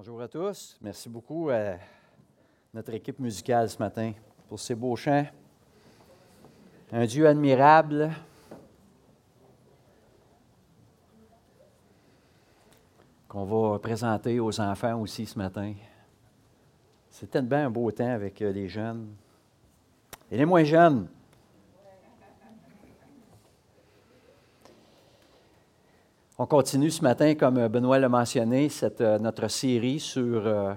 Bonjour à tous. Merci beaucoup à notre équipe musicale ce matin pour ces beaux chants. Un Dieu admirable. qu'on va présenter aux enfants aussi ce matin. C'était bien un beau temps avec euh, les jeunes et les moins jeunes. On continue ce matin, comme Benoît l'a mentionné, euh, notre série sur euh,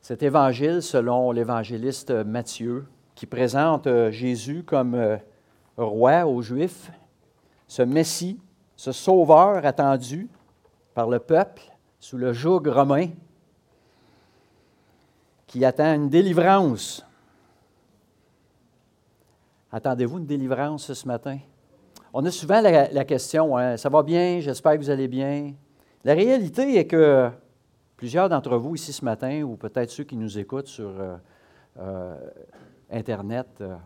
cet évangile selon l'évangéliste Matthieu, qui présente euh, Jésus comme roi aux Juifs, ce Messie, ce sauveur attendu par le peuple sous le joug romain, qui attend une délivrance. Attendez-vous une délivrance ce matin? On a souvent la, question, hein, ça va bien, j'espère que vous allez bien. La réalité est que plusieurs d'entre vous ici ce matin, ou peut-être ceux qui nous écoutent sur euh, euh, Internet, euh,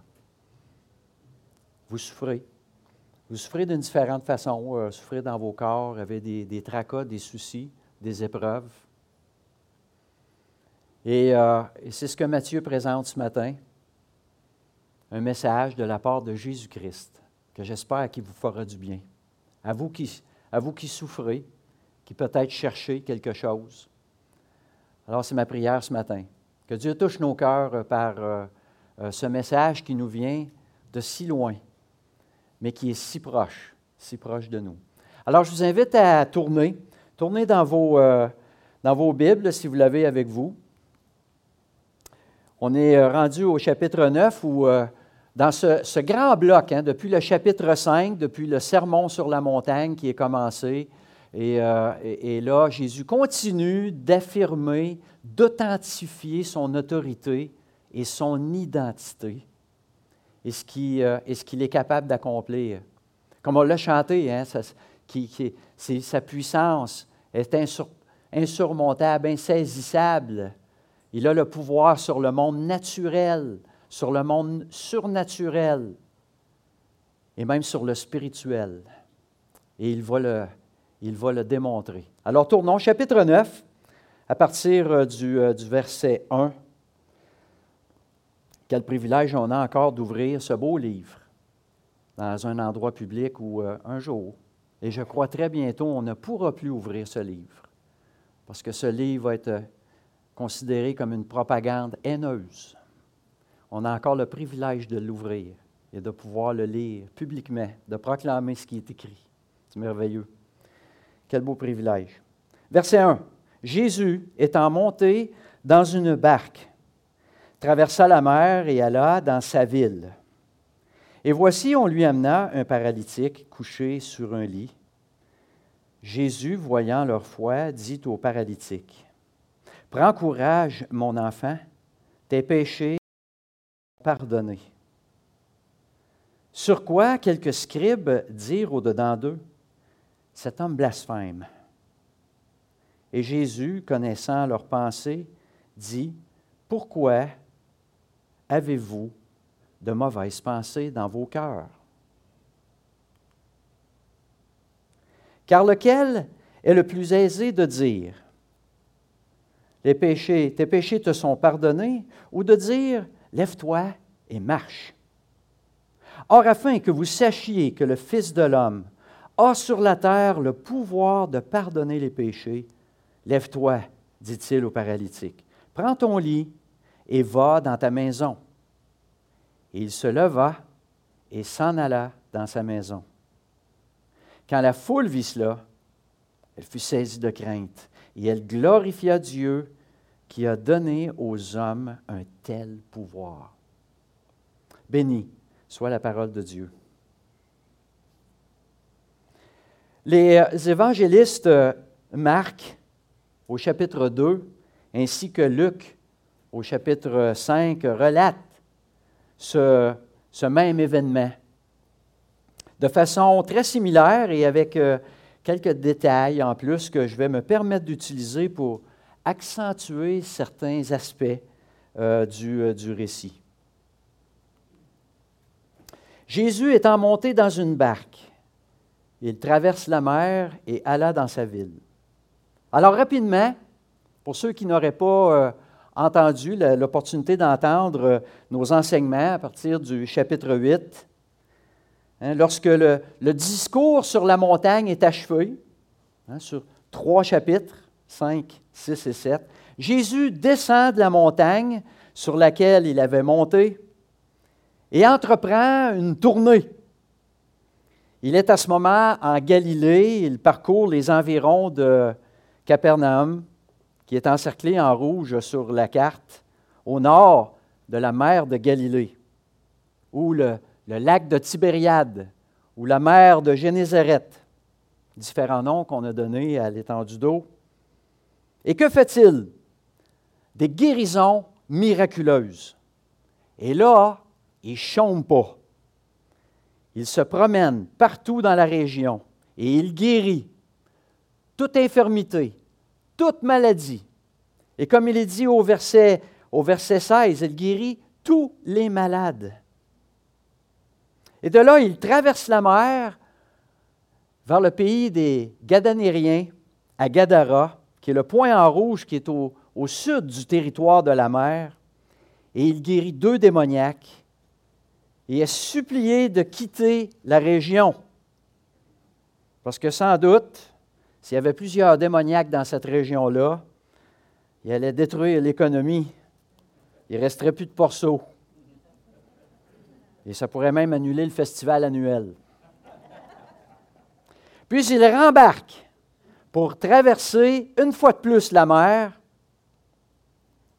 vous souffrez. Vous souffrez d'une différente façon. Souffrez dans vos corps, avec des, tracas, des soucis, des épreuves. Et c'est ce que Matthieu présente ce matin, un message de la part de Jésus-Christ j'espère qu'il vous fera du bien. À vous qui, à vous qui souffrez, qui peut-être cherchez quelque chose. Alors, c'est ma prière ce matin. Que Dieu touche nos cœurs par euh, euh, ce message qui nous vient de si loin, mais qui est si proche, si proche de nous. Alors, je vous invite à tourner, tourner dans vos, euh, dans vos Bibles si vous l'avez avec vous. On est rendu au chapitre 9 où dans ce, grand bloc, hein, depuis le chapitre 5, depuis le sermon sur la montagne qui est commencé, euh, et, là, Jésus continue d'affirmer, d'authentifier son autorité et son identité et ce euh, qu'il est capable d'accomplir. Comme on l'a chanté, hein, sa puissance est insurmontable, insaisissable. Il a le pouvoir sur le monde naturel, sur le monde surnaturel et même sur le spirituel. Et il va le, démontrer. Alors tournons, chapitre 9, à partir euh, du, euh, du verset 1. Quel privilège on a encore d'ouvrir ce beau livre dans un endroit public où euh, un jour, et je crois très bientôt, on ne pourra plus ouvrir ce livre, parce que ce livre va être considéré comme une propagande haineuse on a encore le privilège de l'ouvrir et de pouvoir le lire publiquement, de proclamer ce qui est écrit. C'est merveilleux. Quel beau privilège. Verset 1. Jésus, étant monté dans une barque, traversa la mer et alla dans sa ville. Et voici, on lui amena un paralytique couché sur un lit. Jésus, voyant leur foi, dit au paralytique, Prends courage, mon enfant, tes péchés pardonné. Sur quoi quelques scribes dirent au-dedans d'eux, Cet homme blasphème. Et Jésus, connaissant leurs pensées, dit, Pourquoi avez-vous de mauvaises pensées dans vos cœurs? Car lequel est le plus aisé de dire, les péchés, tes péchés te sont pardonnés, ou de dire, Lève-toi et marche. Or, afin que vous sachiez que le Fils de l'homme a sur la terre le pouvoir de pardonner les péchés, lève-toi, dit-il au paralytique. Prends ton lit et va dans ta maison. Et il se leva et s'en alla dans sa maison. Quand la foule vit cela, elle fut saisie de crainte et elle glorifia Dieu qui a donné aux hommes un tel pouvoir. Béni soit la parole de Dieu. Les évangélistes Marc au chapitre 2 ainsi que Luc au chapitre 5 relatent ce, ce même événement de façon très similaire et avec euh, quelques détails en plus que je vais me permettre d'utiliser pour accentuer certains aspects euh, du, euh, du récit. Jésus étant monté dans une barque, il traverse la mer et alla dans sa ville. Alors rapidement, pour ceux qui n'auraient pas euh, entendu l'opportunité d'entendre nos enseignements à partir du chapitre 8, hein, lorsque le, discours sur la montagne est achevé, hein, sur trois chapitres, 5, 6 et 7, Jésus descend de la montagne sur laquelle il avait monté et entreprend une tournée. Il est à ce moment en Galilée, il parcourt les environs de Capernaum, qui est encerclé en rouge sur la carte, au nord de la mer de Galilée, ou le, lac de Tibériade, ou la mer de Génézareth, différents noms qu'on a donnés à l'étendue d'eau. Et que fait-il? Des guérisons miraculeuses. Et là, il ne chôme pas. Il se promène partout dans la région et il guérit toute infirmité, toute maladie. Et comme il est dit au verset, au verset 16, il guérit tous les malades. Et de là, il traverse la mer vers le pays des Gadanériens, à Gadara, le point en rouge qui est au, au sud du territoire de la mer, et il guérit deux démoniaques et est supplié de quitter la région. Parce que sans doute, s'il y avait plusieurs démoniaques dans cette région-là, il allait détruire l'économie. Il ne resterait plus de porceaux. Et ça pourrait même annuler le festival annuel. Puis il rembarque pour traverser une fois de plus la mer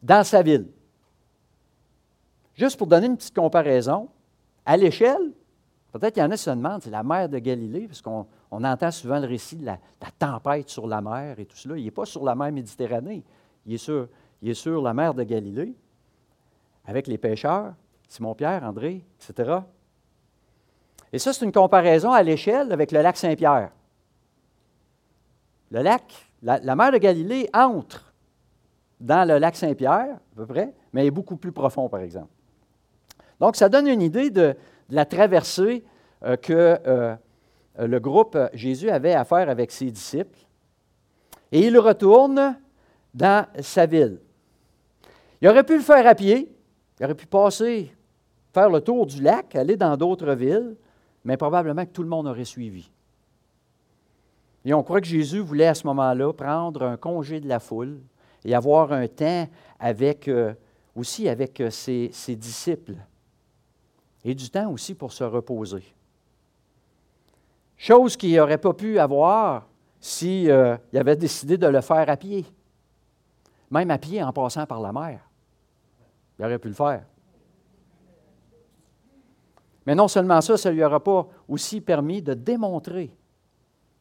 dans sa ville. Juste pour donner une petite comparaison, à l'échelle, peut-être qu'il y en a qui se demandent, c'est la mer de Galilée, parce qu'on entend souvent le récit de la, tempête sur la mer et tout cela. Il n'est pas sur la mer Méditerranée, il est sur, il est sur la mer de Galilée, avec les pêcheurs, Simon-Pierre, André, etc. Et ça, c'est une comparaison à l'échelle avec le lac Saint-Pierre. Le lac, la, mer de Galilée entre dans le lac Saint-Pierre, à peu près, mais est beaucoup plus profond, par exemple. Donc, ça donne une idée de, la traversée euh, que euh, le groupe Jésus avait à faire avec ses disciples. Et il retourne dans sa ville. Il aurait pu le faire à pied, il aurait pu passer, faire le tour du lac, aller dans d'autres villes, mais probablement que tout le monde aurait suivi. Et on croit que Jésus voulait à ce moment-là prendre un congé de la foule et avoir un temps euh, aussi avec ses disciples et du temps aussi pour se reposer. Chose qu'il n'aurait pas pu avoir s'il si, euh, avait décidé de le faire à pied. Même à pied en passant par la mer. Il aurait pu le faire. Mais non seulement ça, ça ne lui aura pas aussi permis de démontrer,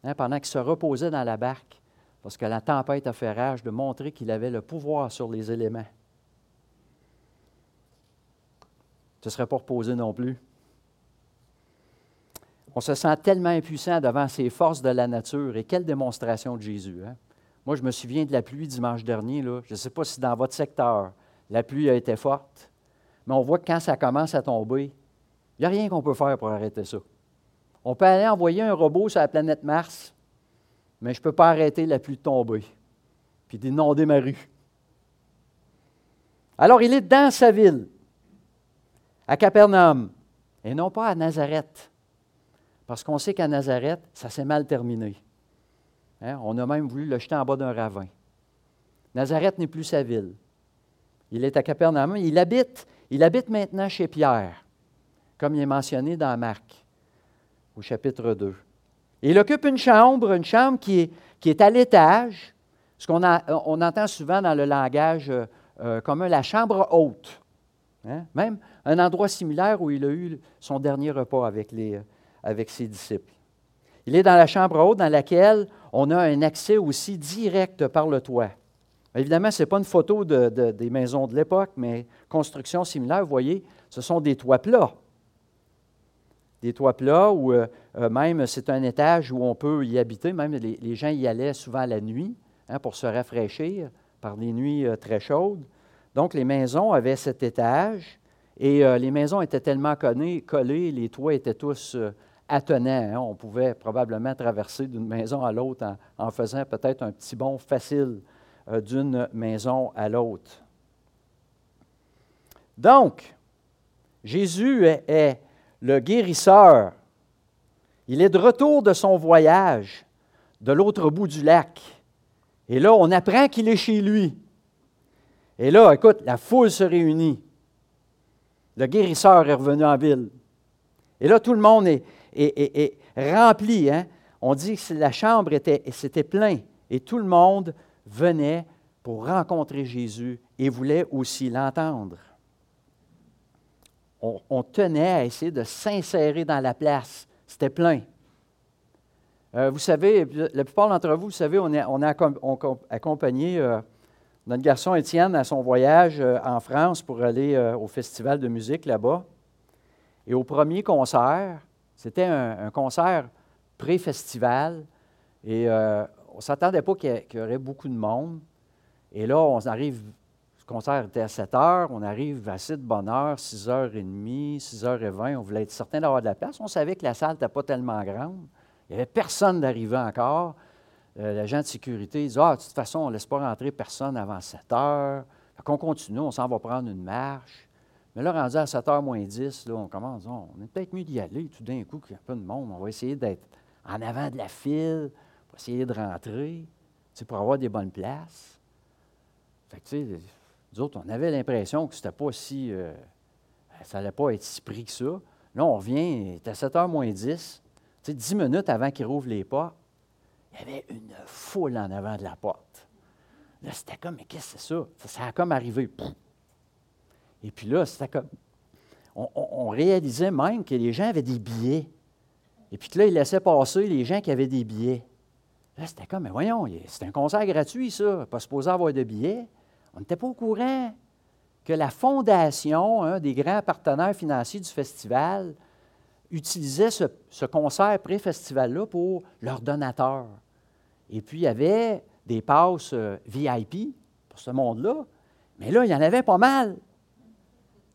hein, pendant qu'il se reposait dans la barque, parce que la tempête a fait rage, de montrer qu'il avait le pouvoir sur les éléments. ne serait pas reposé non plus. On se sent tellement impuissant devant ces forces de la nature. Et quelle démonstration de Jésus. Hein? Moi, je me souviens de la pluie dimanche dernier. Je ne sais pas si dans votre secteur, la pluie a été forte, mais on voit que quand ça commence à tomber, il n'y a rien qu'on peut faire pour arrêter ça. On peut aller envoyer un robot sur la planète Mars, mais je ne peux pas arrêter la pluie de tomber, puis d'inonder ma rue. Alors, il est dans sa ville à Capernaum et non pas à Nazareth. Parce qu'on sait qu'à Nazareth, ça s'est mal terminé. Hein? On a même voulu le jeter en bas d'un ravin. Nazareth n'est plus sa ville. Il est à Capernaum. Il habite, il habite maintenant chez Pierre, comme il est mentionné dans Marc, au chapitre 2. il occupe une chambre, une chambre qui est, qui est à l'étage, ce qu'on on entend souvent dans le langage euh, euh, commun, la chambre haute. Hein? Même un endroit similaire où il a eu son dernier repas avec, les, avec ses disciples. Il est dans la chambre haute dans laquelle on a un accès aussi direct par le toit. Évidemment, ce n'est pas une photo des maisons de l'époque, mais construction similaire, vous voyez, ce sont des toits plats. Des toits plats où euh, euh, même c'est un étage où on peut y habiter, même les, gens y allaient souvent la nuit hein, pour se rafraîchir par des nuits euh, très chaudes. Donc les maisons avaient cet étage et les maisons étaient tellement collées, les toits étaient tous euh, attenant. Hein. On pouvait probablement traverser d'une maison à l'autre en, faisant peut-être un petit bond facile d'une maison à l'autre. Donc, Jésus est, le guérisseur. Il est de retour de son voyage de l'autre bout du lac. Et là, on apprend qu'il est chez lui. Et là, écoute, la foule se réunit. Le guérisseur est revenu en ville. Et là, tout le monde est, rempli. Hein? On dit que la chambre était, c'était plein. Et tout le monde venait pour rencontrer Jésus et voulait aussi l'entendre. On, tenait à essayer de s'insérer dans la place. C'était plein. Euh, vous savez, la plupart d'entre vous, vous savez, on, a accompagné euh, notre garçon Étienne à son voyage euh, en France pour aller au festival de musique là-bas. Et au premier concert, c'était un, concert pré-festival et on ne s'attendait pas qu'il y, aurait beaucoup de monde. Et là, on arrive, concert était à 7 heures, on arrive assez de bonne heure, 6h30, 6h20, on voulait être certain d'avoir de la place. On savait que la salle n'était pas tellement grande. Il n'y avait personne d'arriver encore. Euh, l'agent de sécurité dit Ah, de toute façon, on ne laisse pas rentrer personne avant 7 heures. Fait continue, on s'en va prendre une marche. Mais là, rendu à 7h moins 10, là, on commence, on est peut-être mieux d'y aller tout d'un coup qu'il y a un peu de monde. On va essayer d'être en avant de la file, pour essayer de rentrer, pour avoir des bonnes places. Fait que, tu sais, nous autres, on avait l'impression que c'était pas si. Euh, ça n'allait pas être si pris que ça. Là, on revient, il est à 7h moins 10. Tu sais, 10 minutes avant qu'il rouvre les portes, il y avait une foule en avant de la porte. Là, c'était comme, mais qu'est-ce que c'est ça? Ça, a comme arrivé. Et puis là, c'était comme. On, réalisait même que les gens avaient des billets. Et puis là, ils laissaient passer les gens qui avaient des billets. Là, c'était comme, mais voyons, c'est un concert gratuit, ça. Pas supposé avoir de billets. On n'était pas au courant que la fondation, un des grands partenaires financiers du festival, utilisait ce, ce concert pré-festival-là pour leurs donateurs. Et puis, il y avait des passes euh, VIP pour ce monde-là. Mais là, il y en avait pas mal.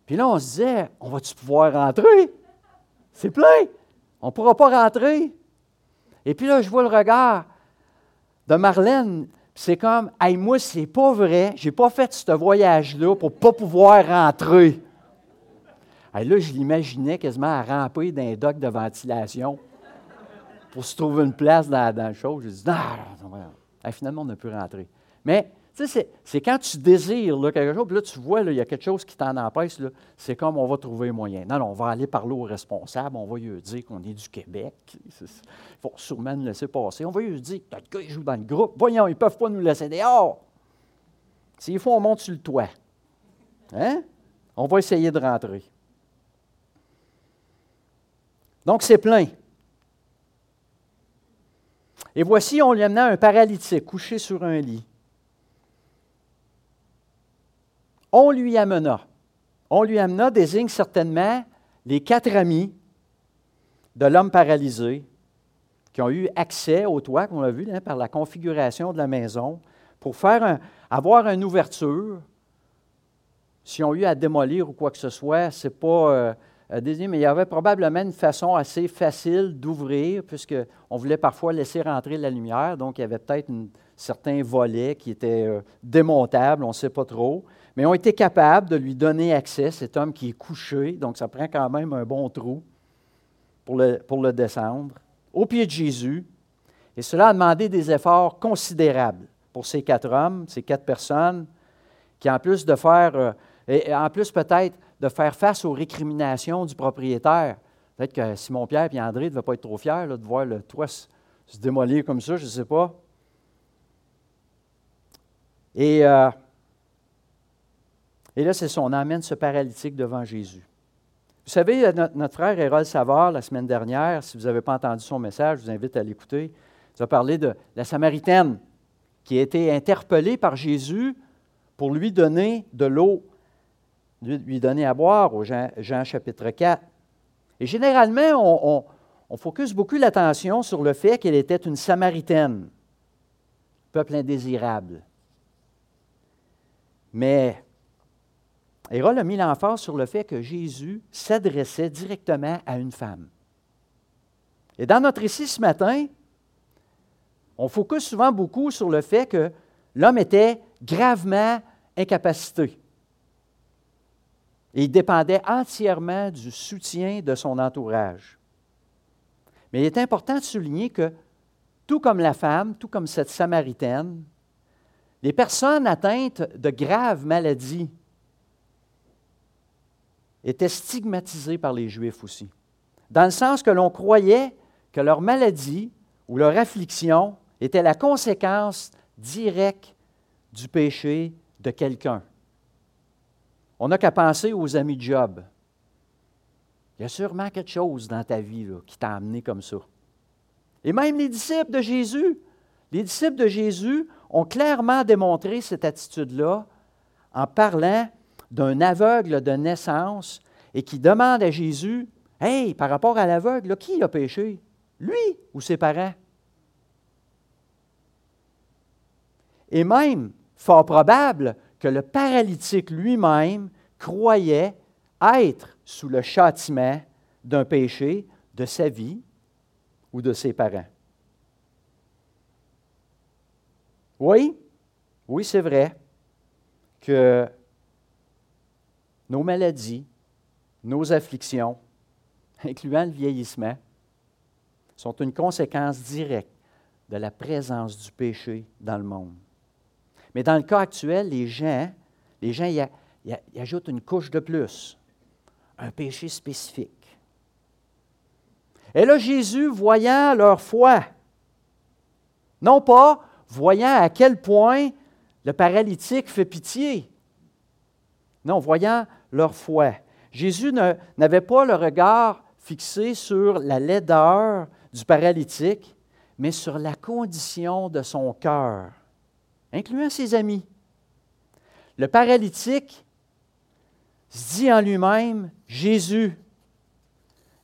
Puis là, on se disait, on va-tu pouvoir rentrer? C'est plein. On ne pourra pas rentrer. Et puis là, je vois le regard de Marlène. C'est comme, hey, moi, c'est pas vrai. J'ai pas fait ce voyage-là pour pas pouvoir rentrer. Là, je l'imaginais quasiment à ramper d'un dock de ventilation pour se trouver une place dans, dans le show. Je dis, non, non, non. finalement, on n'a pu rentrer. Mais tu sais, c'est quand tu désires quelque chose, puis là, tu vois, il y a quelque chose qui t'en empêche, c'est comme on va trouver un moyen. Non, non, on va aller parler aux responsables, on va lui dire qu'on est du Québec. Il faut sûrement nous laisser passer. On va lui dire le gars, joue dans le groupe. Voyons, ils ne peuvent pas nous laisser dehors. S'il faut, on monte sur le toit. Hein? On va essayer de rentrer. Donc, c'est plein. Et voici, on lui amena un paralytique couché sur un lit. On lui amena. On lui amena désigne certainement les quatre amis de l'homme paralysé qui ont eu accès au toit, qu'on a vu hein, par la configuration de la maison, pour faire avoir une ouverture. S'ils ont eu à démolir ou quoi que ce soit, ce n'est pas euh, désigné, mais il y avait probablement une façon assez facile d'ouvrir, puisqu'on voulait parfois laisser rentrer la lumière, donc il y avait peut-être certains volets qui étaient euh, démontables, on ne sait pas trop mais ont été capables de lui donner accès, cet homme qui est couché, donc ça prend quand même un bon trou pour le, pour le descendre, au pied de Jésus. Et cela a demandé des efforts considérables pour ces quatre hommes, ces quatre personnes, qui en plus de faire, euh, et en plus peut-être de faire face aux récriminations du propriétaire. Peut-être que Simon-Pierre et André ne devaient pas être trop fiers de voir le toit se, démolir comme ça, je ne sais pas. Et euh, et là, c'est ça, on amène ce paralytique devant Jésus. Vous savez, notre, frère Hérol Savard, la semaine dernière, si vous n'avez pas entendu son message, je vous invite à l'écouter. Il a parlé de la Samaritaine qui a été interpellée par Jésus pour lui donner de l'eau, lui donner à boire au Jean, chapitre 4. Et généralement, on, on focus beaucoup l'attention sur le fait qu'elle était une Samaritaine, peuple indésirable. Mais Hérode a mis l'emphase sur le fait que Jésus s'adressait directement à une femme. Et dans notre récit ce matin, on focus souvent beaucoup sur le fait que l'homme était gravement incapacité. Et il dépendait entièrement du soutien de son entourage. Mais il est important de souligner que, tout comme la femme, tout comme cette Samaritaine, les personnes atteintes de graves maladies étaient stigmatisées par les Juifs aussi, dans le sens que l'on croyait que leur maladie ou leur affliction était la conséquence directe du péché de quelqu'un. On n'a qu'à penser aux amis de Job. Il y a sûrement quelque chose dans ta vie qui t'a amené comme ça. Et même les disciples de Jésus, les disciples de Jésus ont clairement démontré cette attitude-là en parlant d'un aveugle de naissance et qui demande à Jésus Hey, par rapport à l'aveugle, qui a péché? Lui ou ses parents Et même, fort probable, que le paralytique lui-même croyait être sous le châtiment d'un péché de sa vie ou de ses parents. Oui, oui, c'est vrai que nos maladies, nos afflictions, incluant le vieillissement, sont une conséquence directe de la présence du péché dans le monde. Mais dans le cas actuel, les gens, les gens y, ajoutent une couche de plus, un péché spécifique. Et là, Jésus, voyant leur foi, non pas voyant à quel point le paralytique fait pitié, non, voyant leur foi. Jésus n'avait pas le regard fixé sur la laideur du paralytique, mais sur la condition de son cœur incluant ses amis. Le paralytique dit en lui-même, Jésus,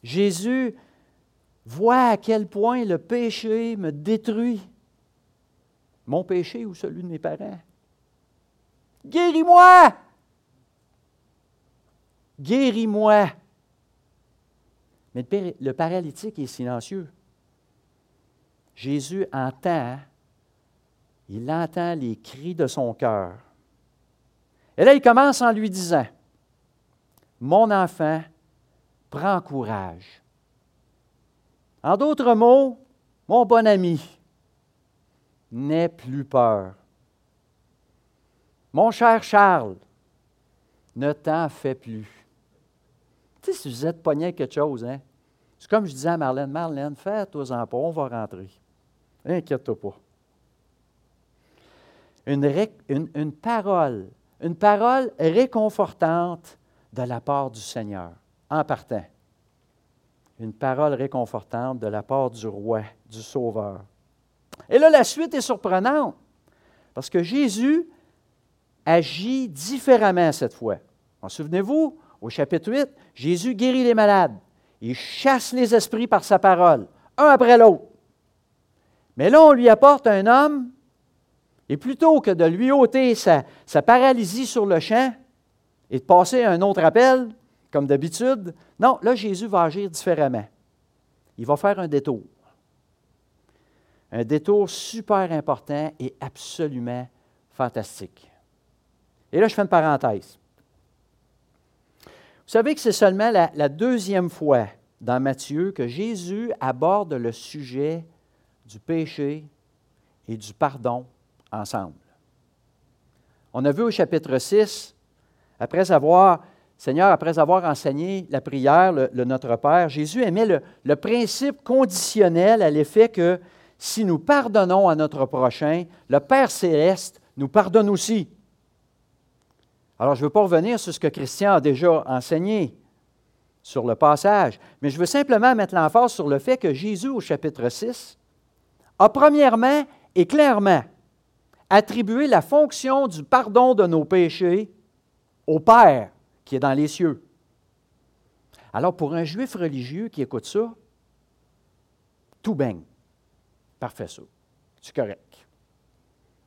Jésus voit à quel point le péché me détruit. Mon péché ou celui de mes parents? Guéris-moi! Guéris-moi! Mais le paralytique est silencieux. Jésus entend il entend les cris de son cœur. Et là, il commence en lui disant, Mon enfant, prends courage. En d'autres mots, mon bon ami, n'aie plus peur. Mon cher Charles, ne t'en fais plus. Tu sais, si vous êtes pogné quelque chose, hein? C'est comme je disais à Marlène, Marlène, fais-toi-en pas, on va rentrer. Inquiète-toi pas une, parole, une parole réconfortante de la part du Seigneur, en partant. Une parole réconfortante de la part du roi, du Sauveur. Et là, la suite est surprenante, parce que Jésus agit différemment cette fois. En souvenez-vous, au chapitre 8, Jésus guérit les malades. Il chasse les esprits par sa parole, un après l'autre. Mais là, on lui apporte un homme et plutôt que de lui ôter sa, paralysie sur le champ et de passer un autre appel, comme d'habitude, non, là, Jésus va agir différemment. Il va faire un détour. Un détour super important et absolument fantastique. Et là, je fais une parenthèse. Vous savez que c'est seulement la, deuxième fois dans Matthieu que Jésus aborde le sujet du péché et du pardon ensemble. On a vu au chapitre 6, après avoir, Seigneur, après avoir enseigné la prière, le, Notre Père, Jésus le, le principe conditionnel à l'effet que si nous pardonnons à notre prochain, le Père céleste nous pardonne aussi. Alors, je ne veux pas revenir sur ce que Christian a déjà enseigné sur le passage, mais je veux simplement mettre l'emphase sur le fait que Jésus, au chapitre 6, a premièrement et clairement attribuer la fonction du pardon de nos péchés au Père qui est dans les cieux. Alors pour un juif religieux qui écoute ça, tout baigne. Parfait ça. C'est correct.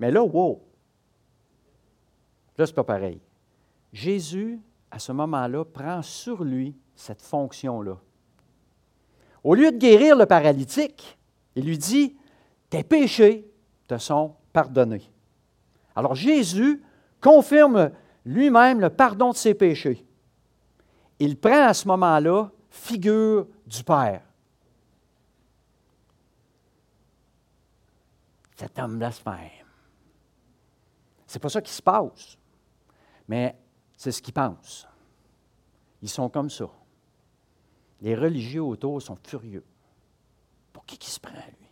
Mais là, wow! Là, c'est pas pareil. Jésus, à ce moment-là, prend sur lui cette fonction-là. Au lieu de guérir le paralytique, il lui dit, tes péchés te sont pardonnés. Alors Jésus confirme lui-même le pardon de ses péchés. Il prend à ce moment-là figure du Père. Cet homme blasphème. C'est pas ça qui se passe, mais c'est ce qu'ils pensent. Ils sont comme ça. Les religieux autour sont furieux. Pour qui qui se prend à lui?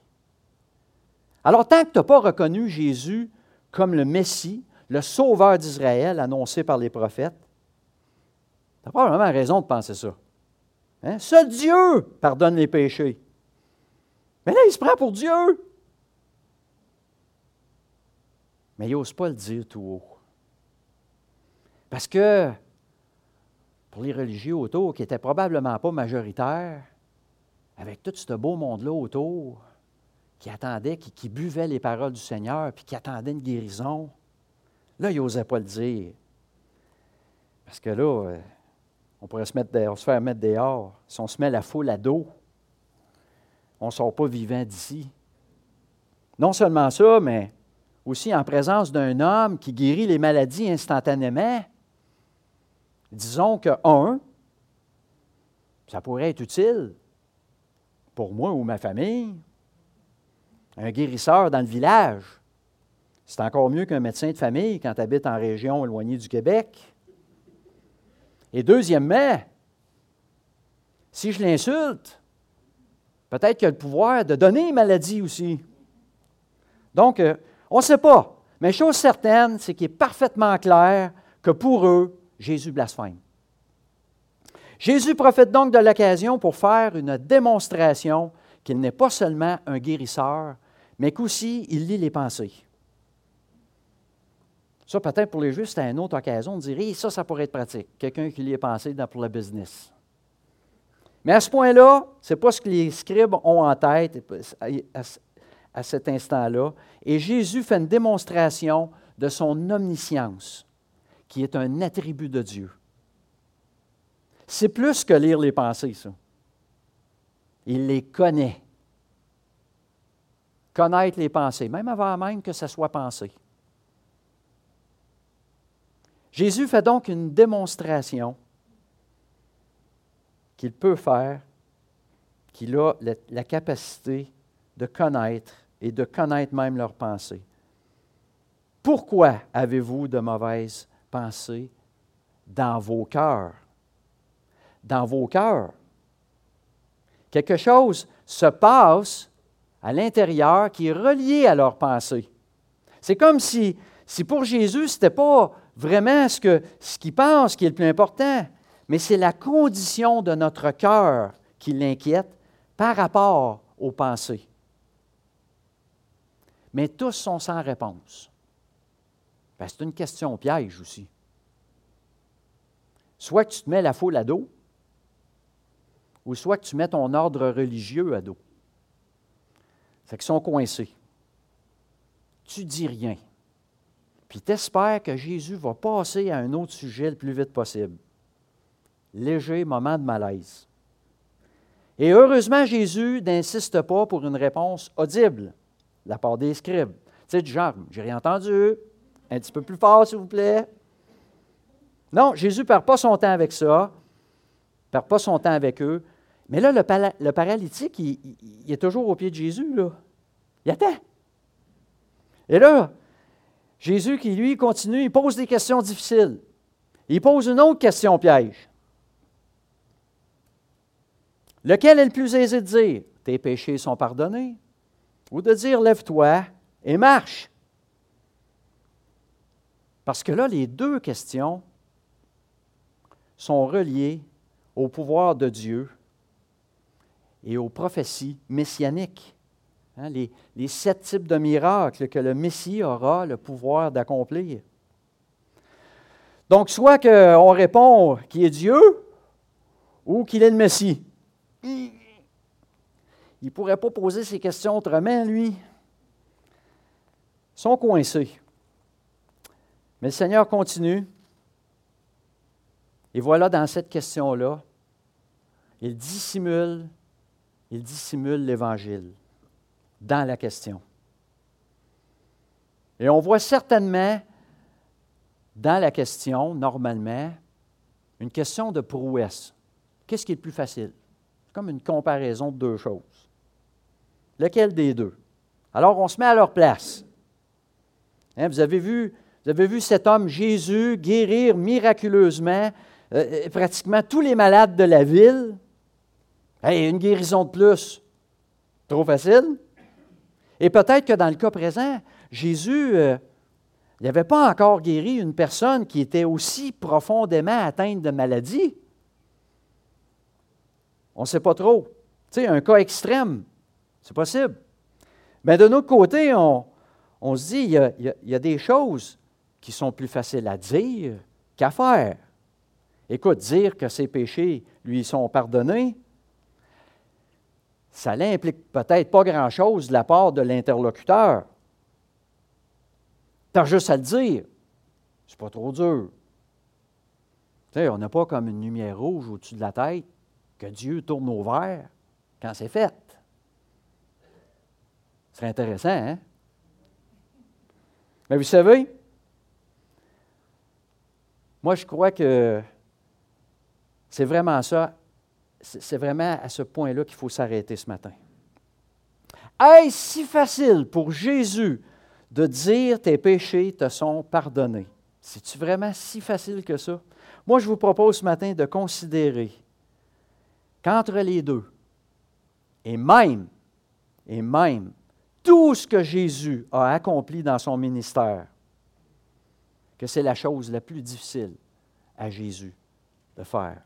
Alors, tant que tu n'as pas reconnu Jésus comme le Messie, le Sauveur d'Israël annoncé par les prophètes, tu pas vraiment raison de penser ça. Hein? Seul Dieu pardonne les péchés. Mais là, il se prend pour Dieu. Mais il n'ose pas le dire tout haut. Parce que pour les religieux autour, qui n'étaient probablement pas majoritaires, avec tout ce beau monde-là autour, qui attendait, qui, buvait les paroles du Seigneur, puis qui attendait une guérison, là, il n'osait pas le dire. Parce que là, euh, on pourrait se, se faire mettre dehors. Si on se met la foule à dos, on ne sort pas vivant d'ici. Non seulement ça, mais aussi en présence d'un homme qui guérit les maladies instantanément, disons que, un, ça pourrait être utile pour moi ou ma famille. Un guérisseur dans le village, c'est encore mieux qu'un médecin de famille quand tu habites en région éloignée du Québec. Et deuxièmement, si je l'insulte, peut-être qu'il a le pouvoir de donner une maladie aussi. Donc, euh, on ne sait pas. Mais chose certaine, c'est qu'il est parfaitement clair que pour eux, Jésus blasphème. Jésus profite donc de l'occasion pour faire une démonstration qu'il n'est pas seulement un guérisseur, mais qu'aussi il lit les pensées. Ça, peut-être pour les Juifs, c'est une autre occasion de dire ça, ça pourrait être pratique. Quelqu'un qui lit les pensées pour le business. Mais à ce point-là, ce n'est pas ce que les scribes ont en tête à cet instant-là. Et Jésus fait une démonstration de son omniscience qui est un attribut de Dieu. C'est plus que lire les pensées, ça. Il les connaît. Connaître les pensées, même avant même que ça soit pensé. Jésus fait donc une démonstration qu'il peut faire, qu'il a la capacité de connaître et de connaître même leurs pensées. Pourquoi avez-vous de mauvaises pensées dans vos cœurs. Dans vos cœurs. Quelque chose se passe à l'intérieur qui est relié à leurs pensées. C'est comme si, si pour Jésus, ce n'était pas vraiment ce qu'il ce pense qui est le plus important, mais c'est la condition de notre cœur qui l'inquiète par rapport aux pensées. Mais tous sont sans réponse. Ben, c'est une question piège aussi. Soit que tu te mets la foule à dos, ou soit que tu mets ton ordre religieux à dos. C'est qu'ils sont coincés. Tu dis rien. Puis tu espères que Jésus va passer à un autre sujet le plus vite possible. Léger moment de malaise. Et heureusement, Jésus n'insiste pas pour une réponse audible de la part des scribes. Tu sais, du genre, j'ai rien entendu, un petit peu plus fort, s'il vous plaît. Non, Jésus ne perd pas son temps avec ça, ne perd pas son temps avec eux. Mais là, le, paralytique, il, est toujours au pied de Jésus, là. Il attend. Et là, Jésus qui, lui, continue, il pose des questions difficiles. Il pose une autre question piège. Lequel est le plus aisé de dire Tes péchés sont pardonnés ou de dire Lève-toi et marche? Parce que là, les deux questions sont reliées au pouvoir de Dieu et aux prophéties messianiques. Hein, les, sept types de miracles que le Messie aura le pouvoir d'accomplir. Donc, soit qu'on répond qu'il est Dieu ou qu'il est le Messie. Il ne pourrait pas poser ces questions autrement, lui. Ils sont coincés. Mais le Seigneur continue. Et voilà dans cette question-là, il dissimule il dissimule l'Évangile dans la question. Et on voit certainement dans la question, normalement, une question de prouesse. Qu'est-ce qui est le plus facile? C'est comme une comparaison de deux choses. Lequel des deux? Alors, on se met à leur place. Hein, vous, avez vu, vous avez vu cet homme Jésus guérir miraculeusement euh, euh, pratiquement tous les malades de la ville? une guérison de plus. Trop facile? Et peut-être que dans le cas présent, Jésus euh, n'avait pas encore guéri une personne qui était aussi profondément atteinte de maladie. On ne sait pas trop. Tu un cas extrême, c'est possible. Mais de notre côté, on, se dit, il y, a, des choses qui sont plus faciles à dire qu'à faire. Écoute, dire que ses péchés lui sont pardonnés, ça n'implique peut-être pas grand-chose de la part de l'interlocuteur. Tu as juste à le dire. C'est pas trop dur. On n'a pas comme une lumière rouge au-dessus de la tête que Dieu tourne au vert quand c'est fait. Ce serait intéressant, hein? Mais vous savez, moi je crois que c'est vraiment ça, c'est vraiment à ce point-là qu'il faut s'arrêter ce matin. Est-ce si facile pour Jésus de dire tes péchés te sont pardonnés? C'est-tu vraiment si facile que ça? Moi, je vous propose ce matin de considérer qu'entre les deux, et même, et même, tout ce que Jésus a accompli dans son ministère, que c'est la chose la plus difficile à Jésus de faire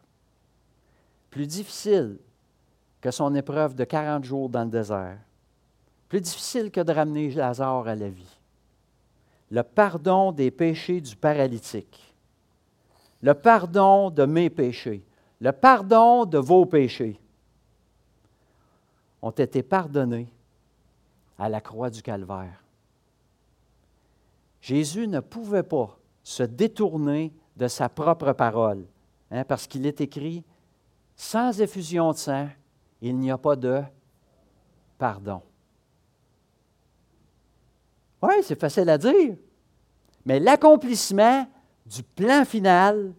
plus difficile que son épreuve de 40 jours dans le désert, plus difficile que de ramener Lazare à la vie. Le pardon des péchés du paralytique, le pardon de mes péchés, le pardon de vos péchés ont été pardonnés à la croix du calvaire. Jésus ne pouvait pas se détourner de sa propre parole, hein, parce qu'il est écrit, sans effusion de sang, il n'y a pas de pardon. Oui, c'est facile à dire, mais l'accomplissement du plan final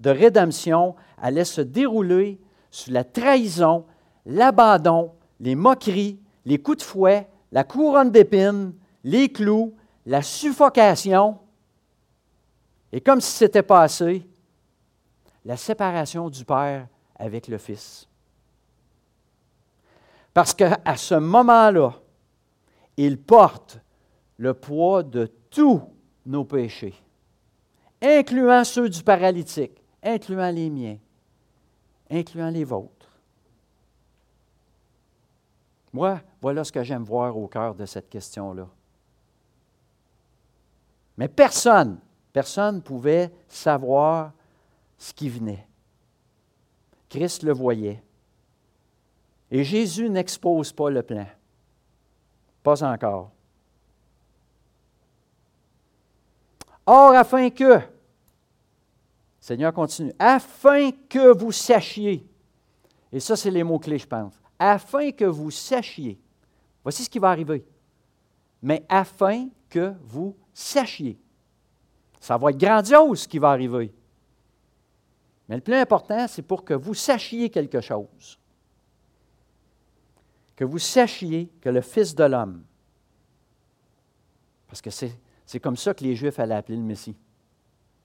de rédemption allait se dérouler sous la trahison, l'abandon, les moqueries, les coups de fouet, la couronne d'épines, les clous, la suffocation. Et comme si c'était passé, la séparation du Père avec le Fils. Parce qu'à ce moment-là, il porte le poids de tous nos péchés, incluant ceux du paralytique, incluant les miens, incluant les vôtres. Moi, voilà ce que j'aime voir au cœur de cette question-là. Mais personne, personne ne pouvait savoir ce qui venait. Christ le voyait. Et Jésus n'expose pas le plan. Pas encore. Or, afin que, Seigneur continue, afin que vous sachiez, et ça c'est les mots-clés, je pense, afin que vous sachiez, voici ce qui va arriver, mais afin que vous sachiez. Ça va être grandiose ce qui va arriver. Mais le plus important, c'est pour que vous sachiez quelque chose. Que vous sachiez que le Fils de l'homme, parce que c'est comme ça que les Juifs allaient appeler le Messie,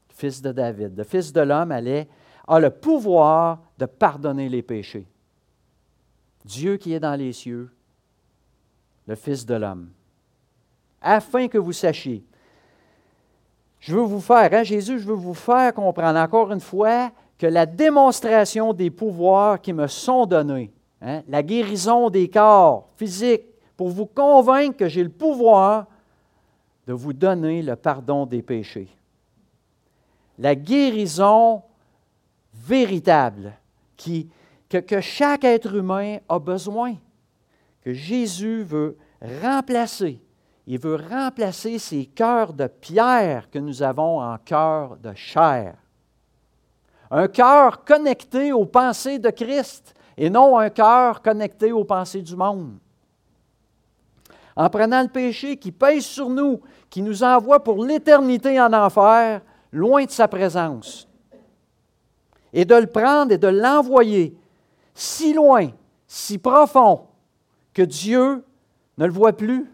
le Fils de David, le Fils de l'homme allait, a le pouvoir de pardonner les péchés. Dieu qui est dans les cieux, le Fils de l'homme. Afin que vous sachiez. Je veux vous faire, hein, Jésus, je veux vous faire comprendre encore une fois que la démonstration des pouvoirs qui me sont donnés, hein, la guérison des corps physiques, pour vous convaincre que j'ai le pouvoir de vous donner le pardon des péchés. La guérison véritable que chaque être humain a besoin, que Jésus veut remplacer. Il veut remplacer ces cœurs de pierre que nous avons en cœur de chair un cœur connecté aux pensées de Christ, et non un cœur connecté aux pensées du monde. En prenant le péché qui pèse sur nous, qui nous envoie pour l'éternité en enfer, loin de sa présence, et de le prendre et de l'envoyer si loin, si profond, que Dieu ne le voit plus,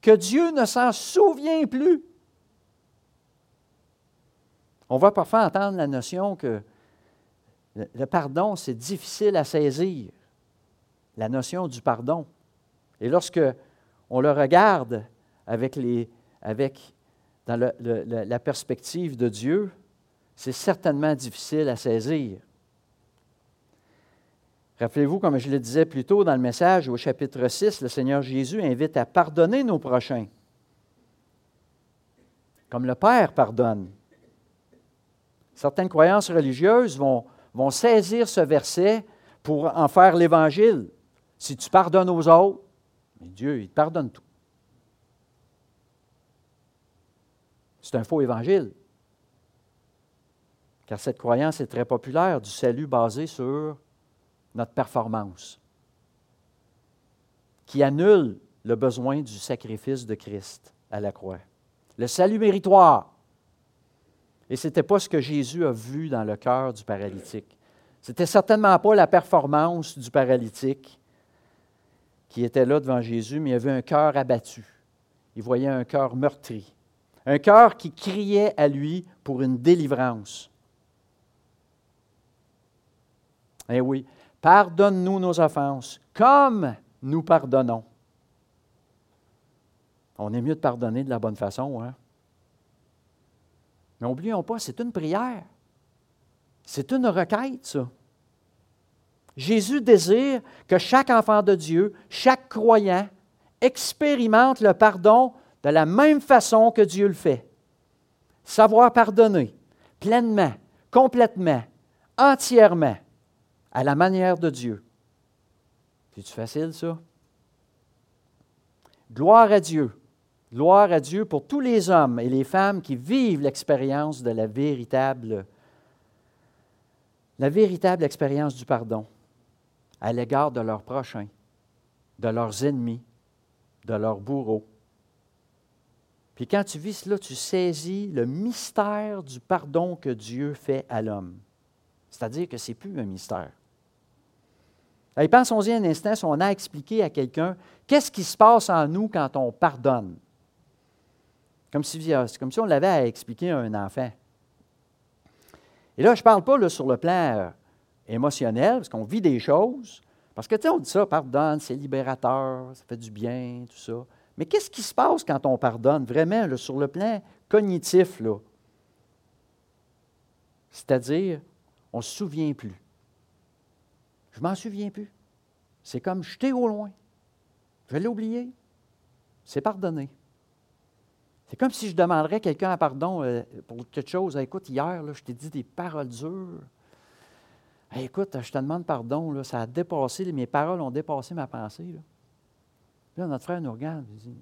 que Dieu ne s'en souvient plus. On va parfois entendre la notion que le pardon, c'est difficile à saisir, la notion du pardon. Et lorsque on le regarde avec dans la perspective de Dieu, c'est certainement difficile à saisir. Rappelez-vous, comme je le disais plus tôt dans le message au chapitre 6, le Seigneur Jésus invite à pardonner nos prochains, comme le Père pardonne. Certaines croyances religieuses vont, saisir ce verset pour en faire l'Évangile. Si tu pardonnes aux autres, Dieu, il te pardonne tout. C'est un faux évangile. Car cette croyance est très populaire du salut basé sur notre performance, qui annule le besoin du sacrifice de Christ à la croix. Le salut méritoire. Et ce n'était pas ce que Jésus a vu dans le cœur du paralytique. Ce n'était certainement pas la performance du paralytique qui était là devant Jésus, mais il avait un cœur abattu. Il voyait un cœur meurtri. Un cœur qui criait à lui pour une délivrance. Eh oui, pardonne-nous nos offenses, comme nous pardonnons. On est mieux de pardonner de la bonne façon, hein? Mais n'oublions pas, c'est une prière. C'est une requête, ça. Jésus désire que chaque enfant de Dieu, chaque croyant, expérimente le pardon de la même façon que Dieu le fait. Savoir pardonner pleinement, complètement, entièrement, à la manière de Dieu. C'est-tu facile, ça? Gloire à Dieu. Gloire à Dieu pour tous les hommes et les femmes qui vivent l'expérience de la véritable, la véritable expérience du pardon à l'égard de leurs prochains, de leurs ennemis, de leurs bourreaux. Puis quand tu vis cela, tu saisis le mystère du pardon que Dieu fait à l'homme. C'est-à-dire que ce n'est plus un mystère. Et pensons-y un instant si on a expliqué à quelqu'un qu'est-ce qui se passe en nous quand on pardonne? Comme si, c'est comme si on l'avait à expliquer à un enfant. Et là, je ne parle pas sur le plan émotionnel, parce qu'on vit des choses. Parce que, tu sais, on dit ça, pardonne, c'est libérateur, ça fait du bien, tout ça. Mais qu'est-ce qui se passe quand on pardonne, vraiment, sur le plan cognitif, là? C'est-à-dire, on ne se souvient plus. Je m'en souviens plus. C'est comme jeter au loin. Je l'ai oublié. C'est pardonné. C'est comme si je demanderais quelqu'un un pardon euh, pour quelque chose. écoute, hier, là, je t'ai dit des paroles dures écoute, je te demande pardon, là, ça a dépassé, mes paroles ont dépassé ma pensée. Là, notre frère nous regarde et dit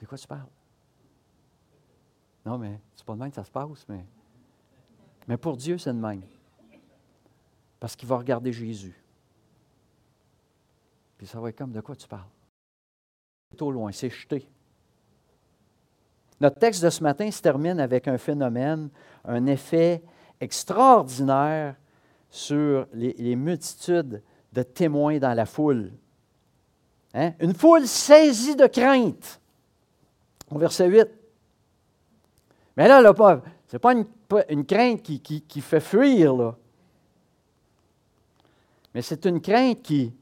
De quoi tu parles? Non, mais c'est pas de même que ça se passe, mais, mais pour Dieu, c'est de même. Parce qu'il va regarder Jésus. Ça va être comme de quoi tu parles. C'est au loin, c'est jeté. Notre texte de ce matin se termine avec un phénomène, un effet extraordinaire sur les, multitudes de témoins dans la foule. Hein? Une foule saisie de crainte. Au verset 8. Mais là, ce n'est pas une, crainte qui, fait fuir, là. mais c'est une crainte qui,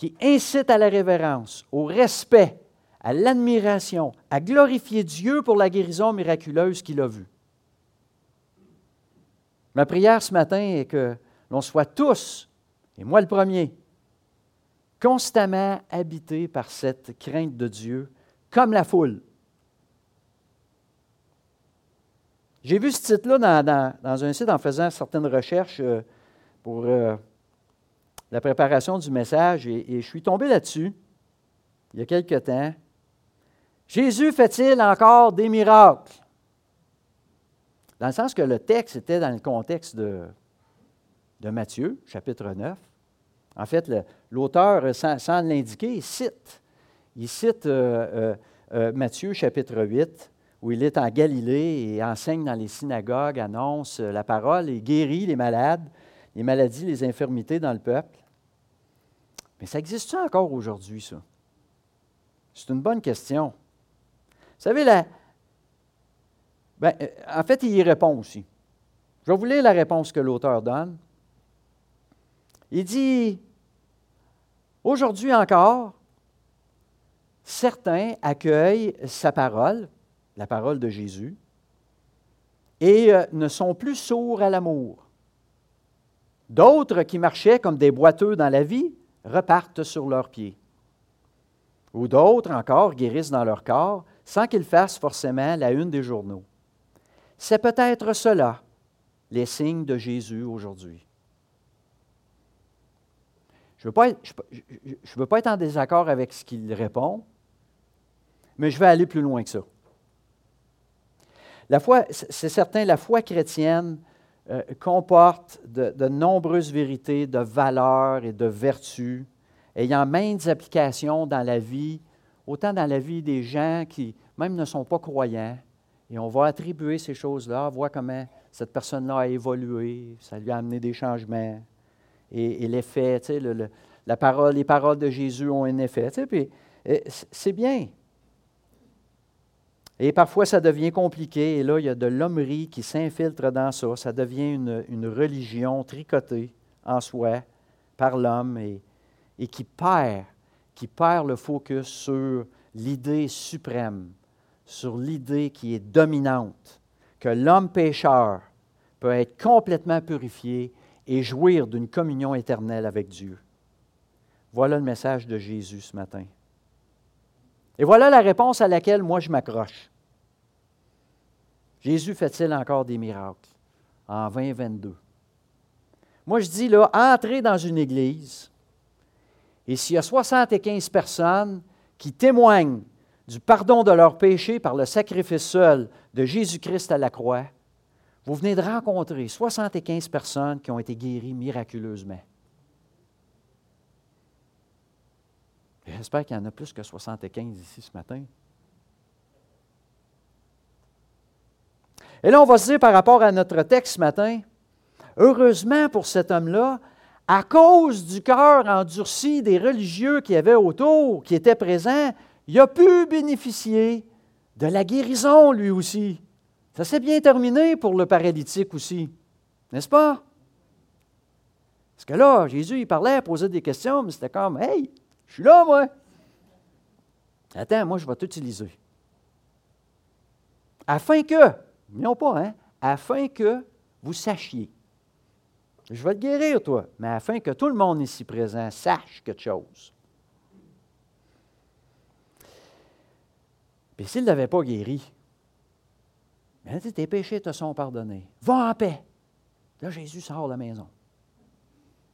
qui incite à la révérence, au respect, à l'admiration, à glorifier Dieu pour la guérison miraculeuse qu'il a vue. Ma prière ce matin est que l'on soit tous, et moi le premier, constamment habités par cette crainte de Dieu, comme la foule. J'ai vu ce titre-là dans, un site en faisant certaines recherches euh, pour euh, la préparation du message et, je suis tombé là-dessus il y a quelque temps. Jésus fait-il encore des miracles? Dans le sens que le texte était dans le contexte de Matthieu, chapitre 9, En fait, l'auteur, sans, l'indiquer, il cite. Il cite euh, Matthieu chapitre 8, où il est en Galilée et enseigne dans les synagogues, annonce la parole et guérit les malades, les maladies, les infirmités dans le peuple. Mais ça existe encore aujourd'hui, ça? C'est une bonne question. Vous savez. Ben, euh, en fait, il y répond aussi. Je vais vous lire la réponse que l'auteur donne. Il dit, aujourd'hui encore, certains accueillent sa parole, la parole de Jésus, et euh, ne sont plus sourds à l'amour. D'autres qui marchaient comme des boiteux dans la vie repartent sur leurs pieds. Ou d'autres encore guérissent dans leur corps sans qu'ils fassent forcément la une des journaux. C'est peut-être cela, les signes de Jésus aujourd'hui. Je ne veux, pas être en désaccord avec ce qu'il répond, mais je vais aller plus loin que ça. La foi, c'est certain, la foi chrétienne euh, comporte de, nombreuses vérités, de valeurs et de vertus, ayant maintes applications dans la vie, autant dans la vie des gens qui même ne sont pas croyants. Et on va attribuer ces choses-là, voir comment cette personne-là a évolué, ça lui a amené des changements. Et, l'effet, tu sais, la parole, les paroles de Jésus ont un effet. Tu sais, puis, c'est bien. Et parfois, ça devient compliqué. Et là, il y a de l'hommerie qui s'infiltre dans ça. Ça devient une, religion tricotée en soi par l'homme et, qui perd, qui perd le focus sur l'idée suprême, sur l'idée qui est dominante, que l'homme pécheur peut être complètement purifié et jouir d'une communion éternelle avec Dieu. Voilà le message de Jésus ce matin. Et voilà la réponse à laquelle moi je m'accroche. Jésus fait-il encore des miracles en 2022? Moi je dis là, entrez dans une église et s'il y a 75 personnes qui témoignent du pardon de leurs péchés par le sacrifice seul de Jésus-Christ à la croix, vous venez de rencontrer 75 personnes qui ont été guéries miraculeusement. J'espère qu'il y en a plus que 75 ici ce matin. Et là, on va se dire par rapport à notre texte ce matin, heureusement pour cet homme-là, à cause du cœur endurci des religieux qui avaient autour, qui étaient présents, il a pu bénéficier de la guérison lui aussi. Ça s'est bien terminé pour le paralytique aussi, n'est-ce pas? Parce que là, Jésus, il parlait, posait des questions, mais c'était comme Hey, je suis là, moi. Attends, moi, je vais t'utiliser. Afin que, non pas, hein, afin que vous sachiez. Je vais te guérir, toi, mais afin que tout le monde ici présent sache quelque chose. Puis s'il ne l'avait pas guéri, mais tes péchés te sont pardonnés. Va en paix. Là, Jésus sort de la maison.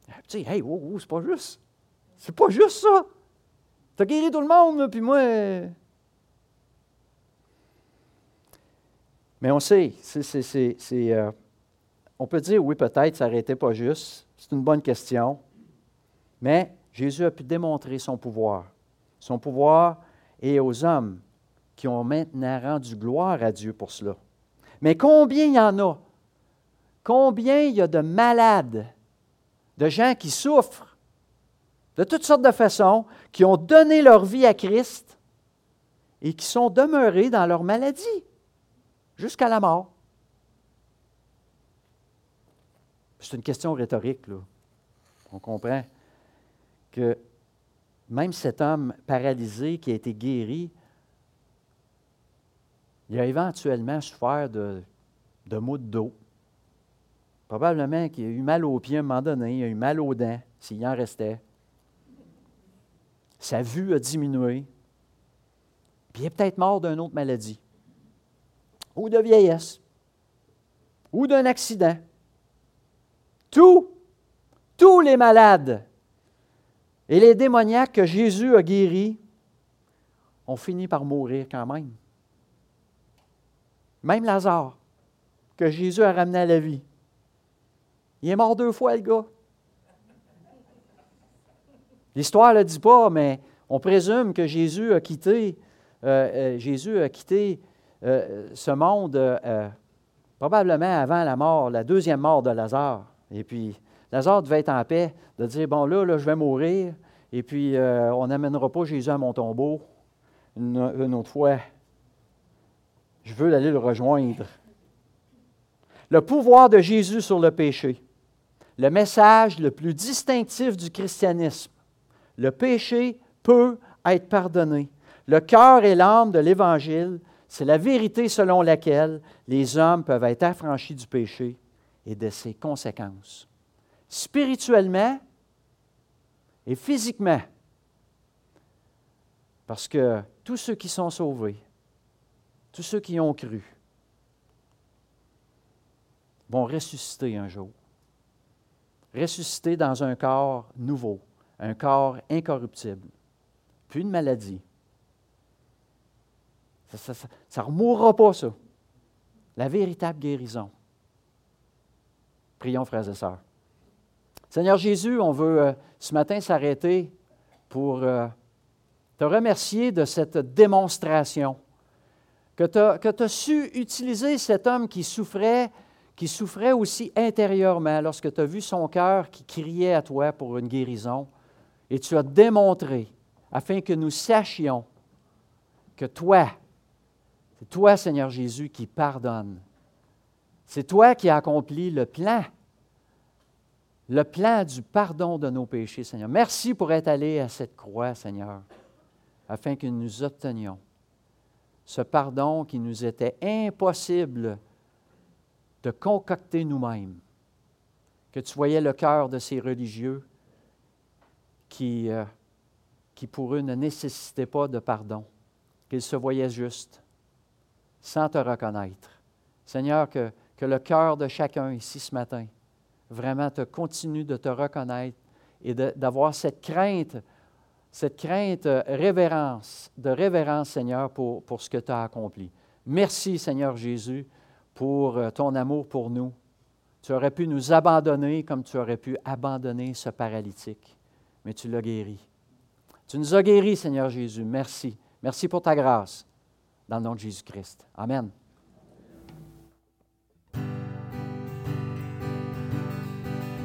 Tu sais, hey, oh, oh, c'est pas juste. C'est pas juste ça. Tu as guéri tout le monde, puis moi. Mais on sait, c'est, euh, on peut dire oui, peut-être, ça été pas juste. C'est une bonne question. Mais Jésus a pu démontrer son pouvoir. Son pouvoir est aux hommes qui ont maintenant rendu gloire à Dieu pour cela. Mais combien il y en a? Combien il y a de malades, de gens qui souffrent de toutes sortes de façons, qui ont donné leur vie à Christ et qui sont demeurés dans leur maladie jusqu'à la mort. C'est une question rhétorique, là. On comprend que même cet homme paralysé qui a été guéri, il a éventuellement souffert de, de maux de dos. Probablement qu'il a eu mal aux pieds à un moment donné, il a eu mal aux dents, s'il en restait. Sa vue a diminué. Puis il est peut-être mort d'une autre maladie, ou de vieillesse, ou d'un accident. Tous, tous les malades et les démoniaques que Jésus a guéris ont fini par mourir quand même. Même Lazare, que Jésus a ramené à la vie. Il est mort deux fois, le gars. L'histoire ne le dit pas, mais on présume que Jésus a quitté, euh, euh, Jésus a quitté euh, ce monde probablement avant la mort, la deuxième mort de Lazare. Et puis, Lazare devait être en paix, de dire, bon là, là je vais mourir, et puis on n'amènera pas Jésus à mon tombeau une autre fois. Je veux aller le rejoindre. Le pouvoir de Jésus sur le péché. Le message le plus distinctif du christianisme. Le péché peut être pardonné. Le cœur et l'âme de l'Évangile, c'est la vérité selon laquelle les hommes peuvent être affranchis du péché et de ses conséquences. Spirituellement et physiquement. Parce que tous ceux qui sont sauvés, tous ceux qui ont cru, vont ressusciter un jour. Ressusciter dans un corps nouveau, un corps incorruptible, puis une maladie. Ça ne remourra pas, ça. La véritable guérison. Prions, frères et sœurs. Seigneur Jésus, on veut euh, ce matin s'arrêter pour euh, te remercier de cette démonstration, que tu as, su utiliser cet homme qui souffrait, qui souffrait aussi intérieurement lorsque tu as vu son cœur qui criait à toi pour une guérison, et tu as démontré, afin que nous sachions que toi, c'est toi, Seigneur Jésus, qui pardonne. C'est toi qui as accompli le plan, le plan du pardon de nos péchés, Seigneur. Merci pour être allé à cette croix, Seigneur afin que nous obtenions ce pardon qui nous était impossible de concocter nous-mêmes. Que tu voyais le cœur de ces religieux qui, euh, qui pour eux ne nécessitaient pas de pardon, qu'ils se voyaient justes, sans te reconnaître. Seigneur, que, que le cœur de chacun ici ce matin vraiment te continue de te reconnaître et d'avoir cette crainte cette crainte, euh, révérence, de révérence, Seigneur, pour, pour ce que tu as accompli. Merci, Seigneur Jésus, pour euh, ton amour pour nous. Tu aurais pu nous abandonner comme tu aurais pu abandonner ce paralytique, mais tu l'as guéri. Tu nous as guéris, Seigneur Jésus. Merci. Merci pour ta grâce. Dans le nom de Jésus-Christ. Amen.